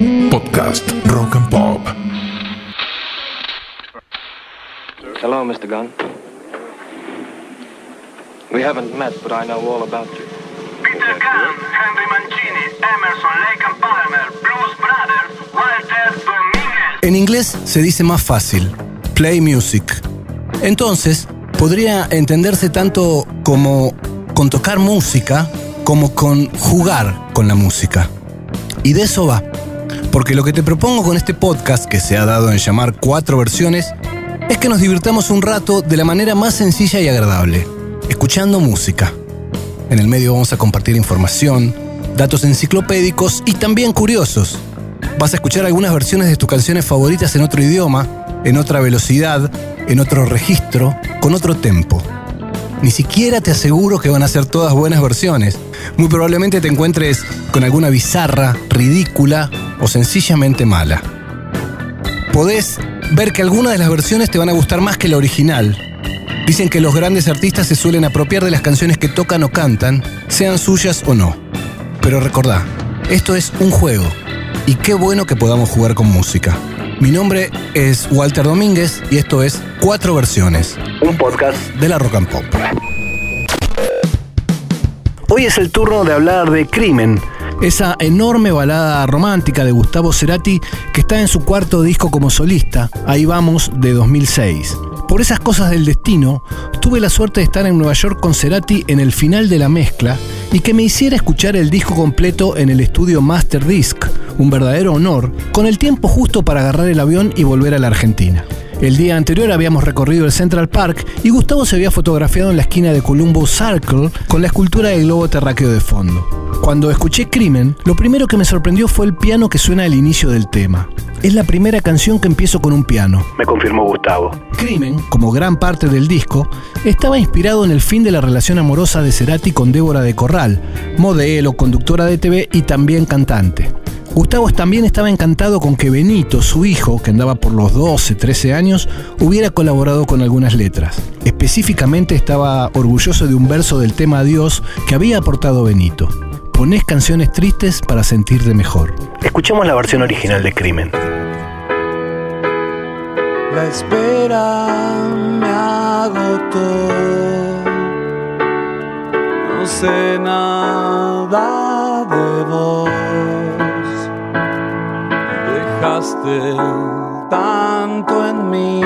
Podcast Rock and Pop. Hello, Mr. Gunn. We haven't met, but I know all about you. Peter Gunn, Henry Mancini, Emerson, Lake and Palmer, Blues Brothers, Walter Dominguez. En inglés se dice más fácil, play music. Entonces, podría entenderse tanto como con tocar música como con jugar con la música. Y de eso va. Porque lo que te propongo con este podcast, que se ha dado en llamar cuatro versiones, es que nos divirtamos un rato de la manera más sencilla y agradable, escuchando música. En el medio vamos a compartir información, datos enciclopédicos y también curiosos. Vas a escuchar algunas versiones de tus canciones favoritas en otro idioma, en otra velocidad, en otro registro, con otro tempo. Ni siquiera te aseguro que van a ser todas buenas versiones. Muy probablemente te encuentres con alguna bizarra, ridícula o sencillamente mala. Podés ver que algunas de las versiones te van a gustar más que la original. Dicen que los grandes artistas se suelen apropiar de las canciones que tocan o cantan, sean suyas o no. Pero recordá, esto es un juego. Y qué bueno que podamos jugar con música. Mi nombre es Walter Domínguez y esto es Cuatro Versiones, un podcast de la Rock and Pop. Hoy es el turno de hablar de Crimen, esa enorme balada romántica de Gustavo Cerati que está en su cuarto disco como solista, Ahí vamos, de 2006. Por esas cosas del destino, tuve la suerte de estar en Nueva York con Cerati en el final de la mezcla y que me hiciera escuchar el disco completo en el estudio Master Disc, un verdadero honor, con el tiempo justo para agarrar el avión y volver a la Argentina. El día anterior habíamos recorrido el Central Park y Gustavo se había fotografiado en la esquina de Columbus Circle con la escultura del globo terráqueo de fondo. Cuando escuché Crimen, lo primero que me sorprendió fue el piano que suena al inicio del tema. Es la primera canción que empiezo con un piano, me confirmó Gustavo. Crimen, como gran parte del disco, estaba inspirado en el fin de la relación amorosa de Cerati con Débora de Corral, modelo, conductora de TV y también cantante. Gustavo también estaba encantado con que Benito, su hijo, que andaba por los 12, 13 años, hubiera colaborado con algunas letras. Específicamente estaba orgulloso de un verso del tema Dios que había aportado Benito. Ponés canciones tristes para sentirte mejor. Escuchemos la versión original de Crimen. La espera me agotó. No sé nada de vos. Tanto en mí.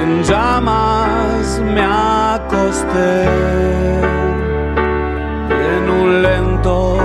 En llamas me acosté. En un lento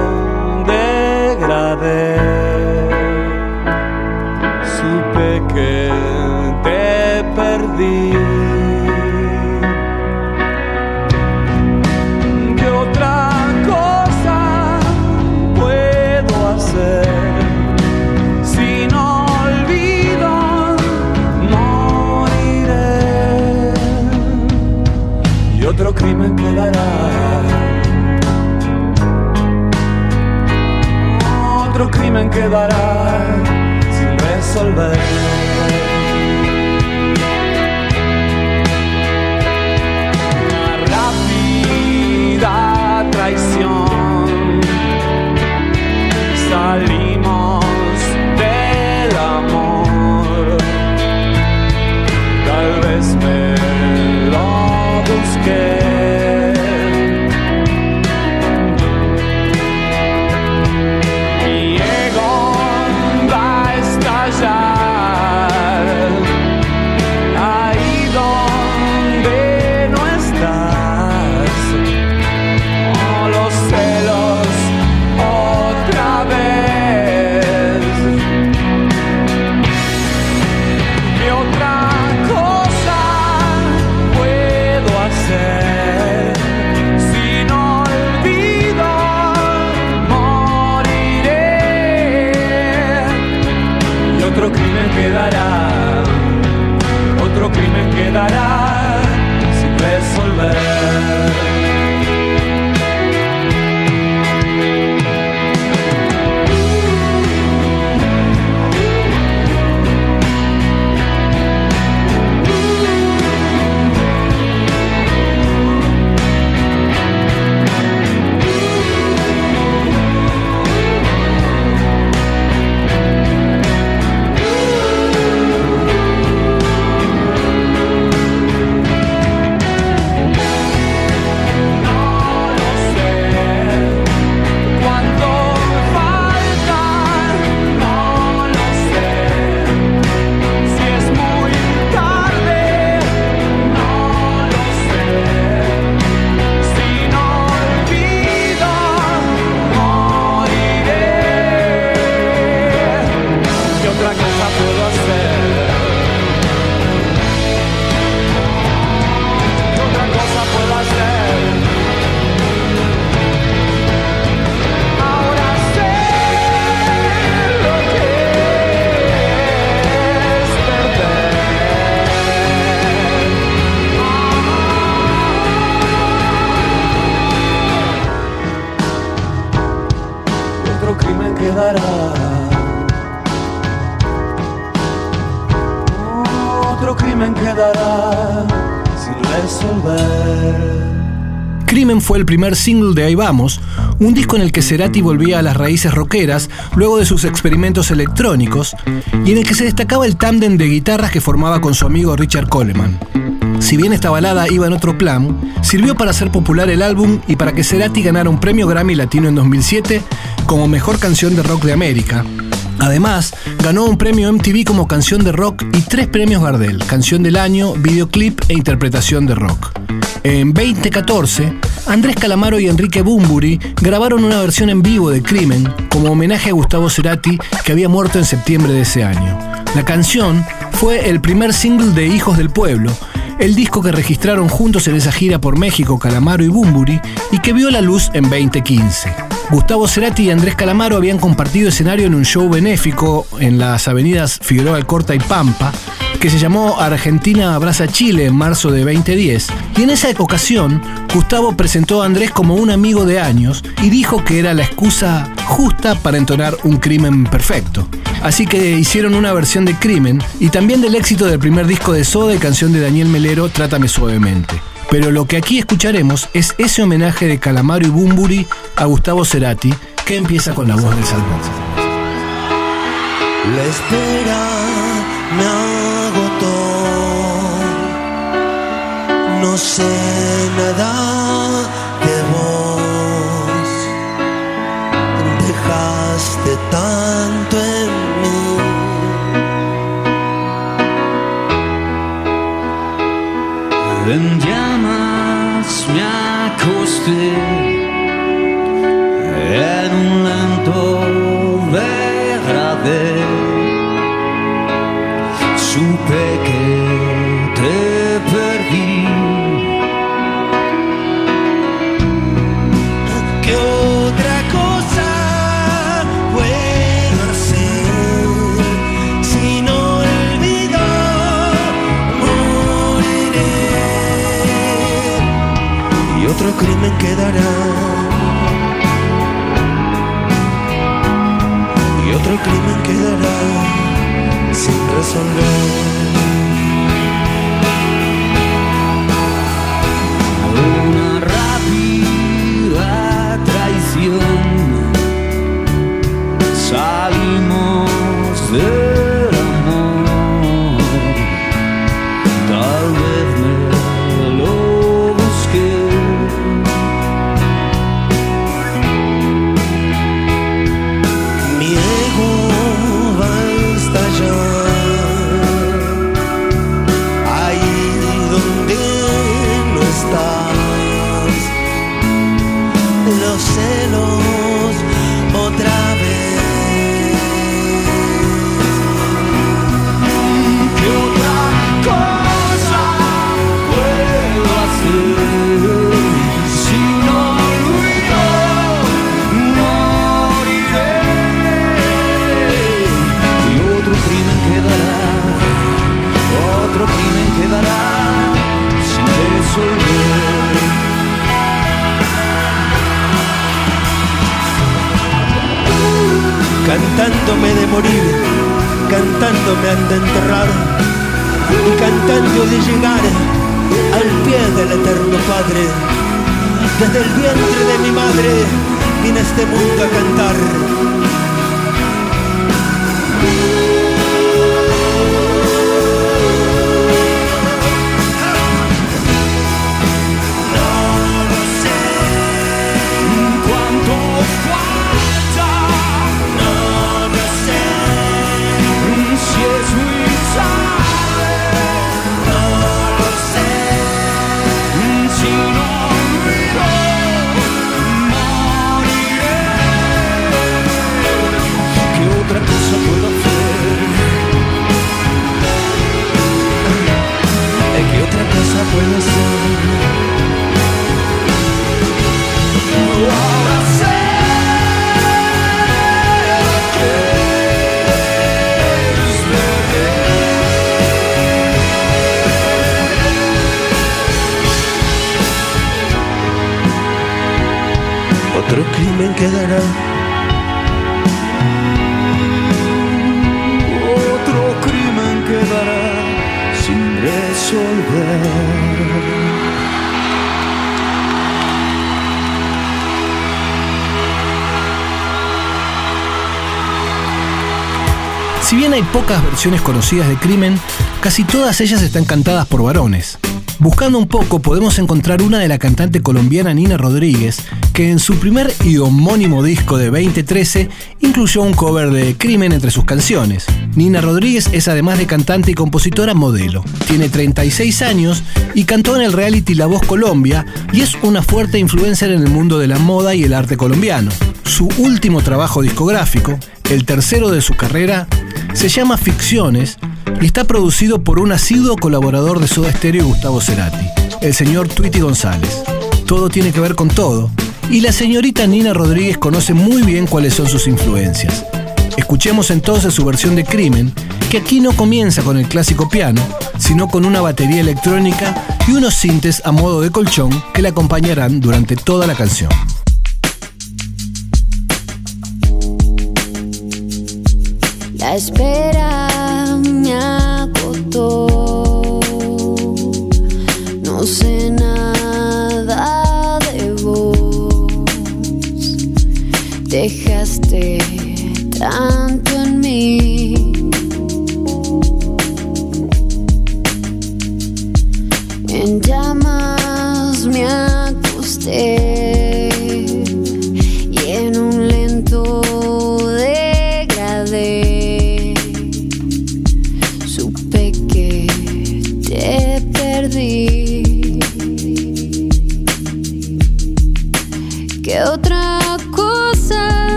quedará fue el primer single de Ahí Vamos, un disco en el que Cerati volvía a las raíces rockeras luego de sus experimentos electrónicos y en el que se destacaba el tándem de guitarras que formaba con su amigo Richard Coleman. Si bien esta balada iba en otro plan, sirvió para hacer popular el álbum y para que Cerati ganara un premio Grammy Latino en 2007 como mejor canción de rock de América. Además, ganó un premio MTV como canción de rock y tres premios Gardel, canción del año, videoclip e interpretación de rock. En 2014, Andrés Calamaro y Enrique Bumburi grabaron una versión en vivo de Crimen como homenaje a Gustavo Cerati que había muerto en septiembre de ese año. La canción fue el primer single de Hijos del Pueblo, el disco que registraron juntos en esa gira por México Calamaro y Bumburi y que vio la luz en 2015. Gustavo Cerati y Andrés Calamaro habían compartido escenario en un show benéfico en las avenidas Figueroa Alcorta y Pampa, que se llamó Argentina Abraza Chile en marzo de 2010, y en esa ocasión Gustavo presentó a Andrés como un amigo de años y dijo que era la excusa justa para entonar un crimen perfecto. Así que hicieron una versión de Crimen y también del éxito del primer disco de Soda y canción de Daniel Melero, Trátame Suavemente. Pero lo que aquí escucharemos es ese homenaje de Calamaro y Bumburi a Gustavo Cerati, que empieza con la voz del salmón. La espera me agotó. No sé nada de vos. Dejaste tanto en mí. En un lento degradé. Supe crimen quedará. Y otro crimen quedará sin resolver. Desde el vientre de mi madre vine este mundo Otro crimen quedará. Otro crimen quedará sin resolver. Si bien hay pocas versiones conocidas de Crimen, casi todas ellas están cantadas por varones. Buscando un poco podemos encontrar una de la cantante colombiana Nina Rodríguez, que en su primer y homónimo disco de 2013 incluyó un cover de Crimen entre sus canciones. Nina Rodríguez es además de cantante y compositora modelo. Tiene 36 años y cantó en el reality La Voz Colombia y es una fuerte influencer en el mundo de la moda y el arte colombiano. Su último trabajo discográfico, el tercero de su carrera, se llama Ficciones y está producido por un asiduo colaborador de Soda Stereo Gustavo Cerati, el señor Tweety González. Todo tiene que ver con todo, y la señorita Nina Rodríguez conoce muy bien cuáles son sus influencias. Escuchemos entonces su versión de Crimen, que aquí no comienza con el clásico piano, sino con una batería electrónica y unos sintes a modo de colchón que la acompañarán durante toda la canción. La espera No sé nada de vos. Dejaste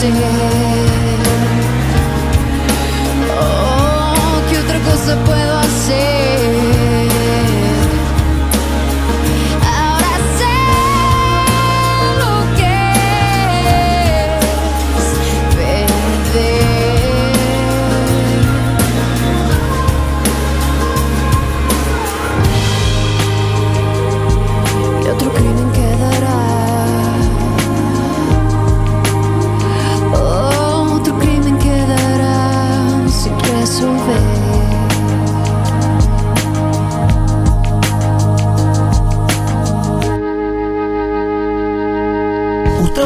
See.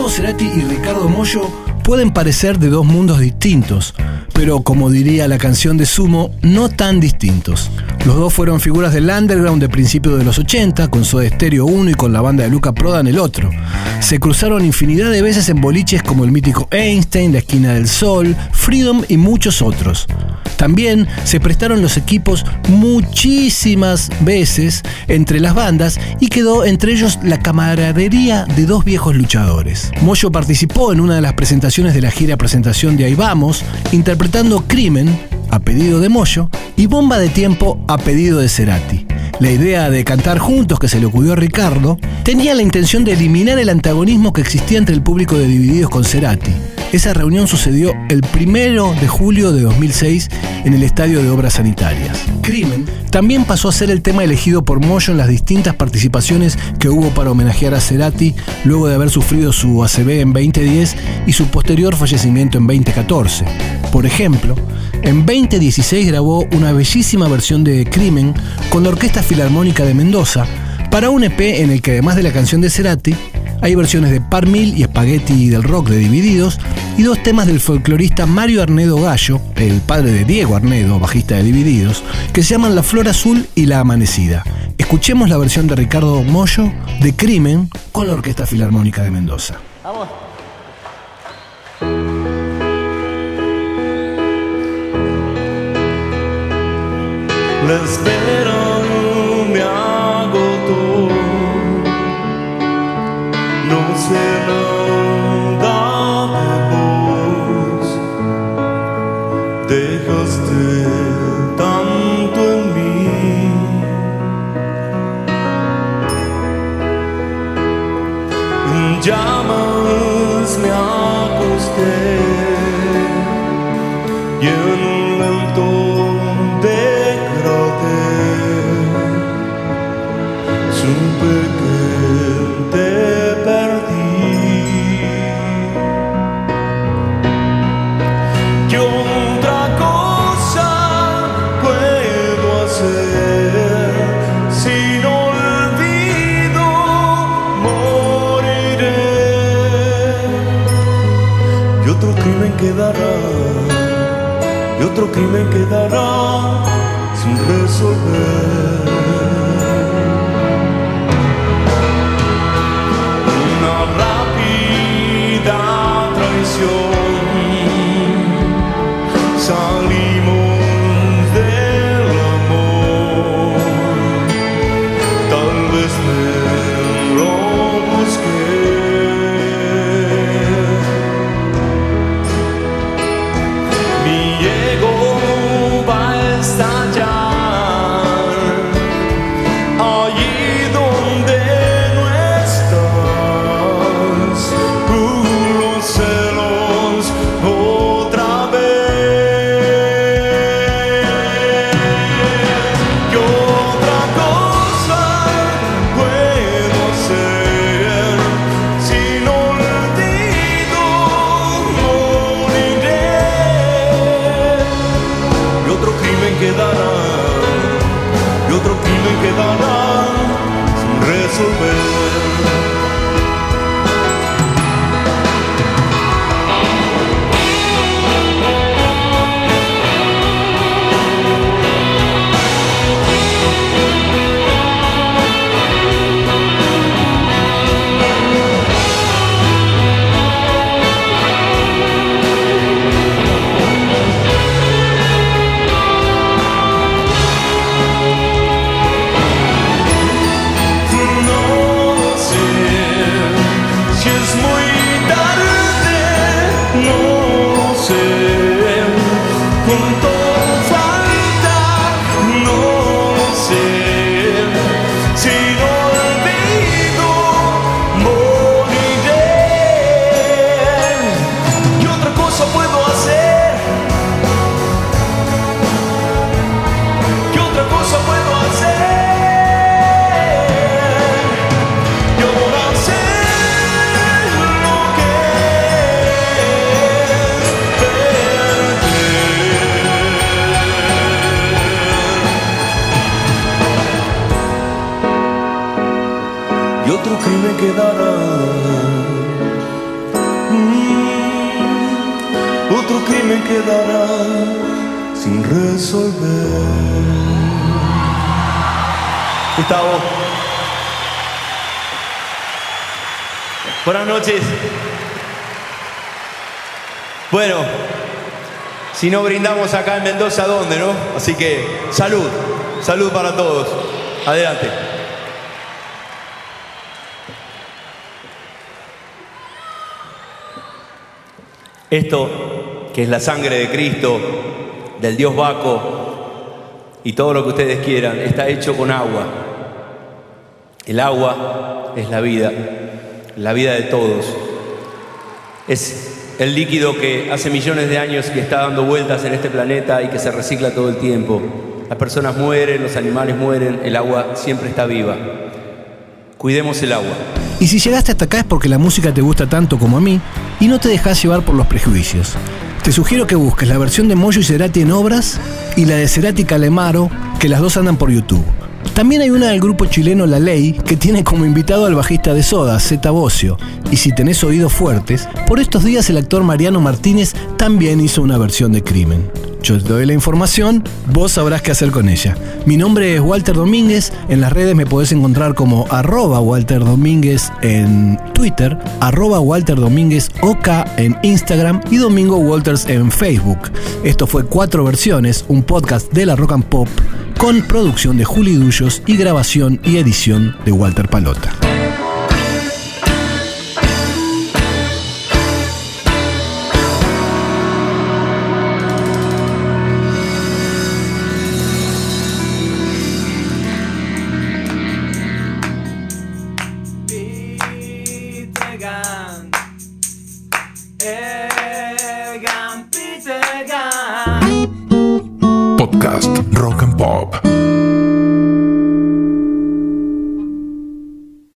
Gustavo Cerati y Ricardo Mollo pueden parecer de dos mundos distintos, pero como diría la canción de Sumo, no tan distintos. Los dos fueron figuras del underground de principios de los 80, con Soda Stereo uno y con la banda de Luca Prodan el otro. Se cruzaron infinidad de veces en boliches como el mítico Einstein, La Esquina del Sol, Freedom y muchos otros. También se prestaron los equipos muchísimas veces entre las bandas y quedó entre ellos la camaradería de dos viejos luchadores. Moyo participó en una de las presentaciones de la gira presentación de Ahí Vamos, interpretando Crimen, a pedido de Moyo, y Bomba de Tiempo, a pedido de Cerati. La idea de cantar juntos que se le ocurrió a Ricardo tenía la intención de eliminar el antagonismo que existía entre el público de Divididos con Cerati. Esa reunión sucedió el primero de julio de 2006 en el Estadio de Obras Sanitarias. Crimen también pasó a ser el tema elegido por Moyo en las distintas participaciones que hubo para homenajear a Cerati luego de haber sufrido su ACV en 2010 y su posterior fallecimiento en 2014. Por ejemplo, en 2016 grabó una bellísima versión de Crimen con la Orquesta Filarmónica de Mendoza para un EP en el que además de la canción de Cerati, hay versiones de Par Mil y Spaghetti del rock de Divididos y dos temas del folclorista Mario Arnedo Gallo, el padre de Diego Arnedo, bajista de Divididos, que se llaman La Flor Azul y La Amanecida. Escuchemos la versión de Ricardo Mollo de Crimen con la Orquesta Filarmónica de Mendoza. Espera Salimos otro crimen quedará sin resolver. Gustavo. Buenas noches. Bueno, si no brindamos acá en Mendoza, ¿dónde, no? Así que salud, salud para todos. Adelante. Esto, que es la sangre de Cristo, del Dios Baco y todo lo que ustedes quieran, está hecho con agua. El agua es la vida, la vida de todos. Es el líquido que hace millones de años que está dando vueltas en este planeta y que se recicla todo el tiempo. Las personas mueren, los animales mueren, el agua siempre está viva. Cuidemos el agua. Y si llegaste hasta acá es porque la música te gusta tanto como a mí y no te dejas llevar por los prejuicios. Te sugiero que busques la versión de Moyo y Cerati en obras y la de Cerati Calemaro, que las dos andan por YouTube. También hay una del grupo chileno La Ley que tiene como invitado al bajista de Soda, Zeta Bocio. Y si tenés oídos fuertes, por estos días el actor Mariano Martínez también hizo una versión de Crimen. Yo te doy la información, vos sabrás qué hacer con ella. Mi nombre es Walter Domínguez, en las redes me podés encontrar como arroba Walter Domínguez en Twitter, arroba Walter Domínguez OK en Instagram y Domingo Walters en Facebook. Esto fue Cuatro Versiones, un podcast de la Rock and Pop con producción de Juli Dullos y grabación y edición de Walter Palota.